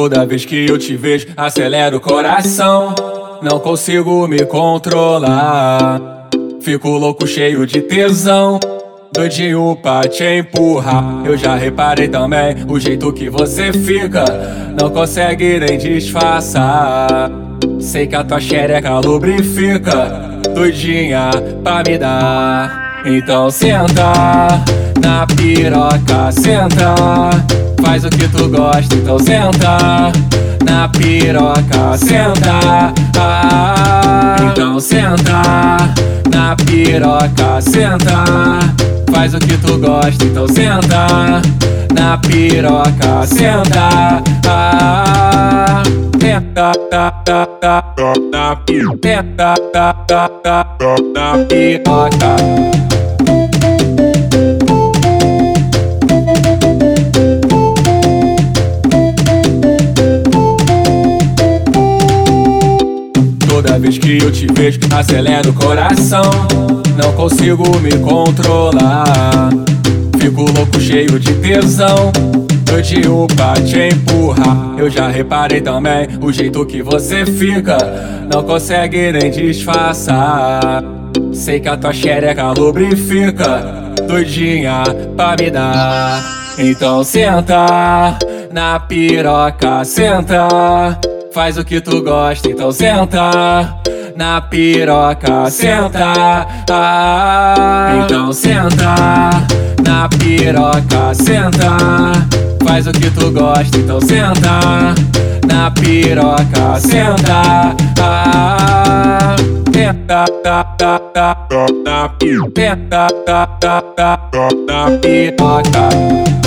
Toda vez que eu te vejo, acelera o coração. Não consigo me controlar. Fico louco, cheio de tesão. Doidinho pra te empurrar. Eu já reparei também o jeito que você fica. Não consegue nem disfarçar. Sei que a tua xereca lubrifica. Doidinha pra me dar. Então senta na piroca, senta. Faz o que tu gosta, então senta na piroca, senta. Ah, então senta na piroca, senta. Faz o que tu gosta, então senta na piroca, senta. Ah, senta, tá, na piroca, na piroca. Vez que eu te vejo, acelera o coração. Não consigo me controlar. Fico louco, cheio de tesão. Doidinho pra te empurrar. Eu já reparei também o jeito que você fica. Não consegue nem disfarçar. Sei que a tua xereca lubrifica. Doidinha pra me dar. Então senta na piroca, senta. Faz o que tu gosta, então senta na piroca, senta. Ah, então senta na piroca, senta. Faz o que tu gosta, então senta na piroca, senta. Ah, tá, tá, tá, senta, tá, tá, tá, na piroca.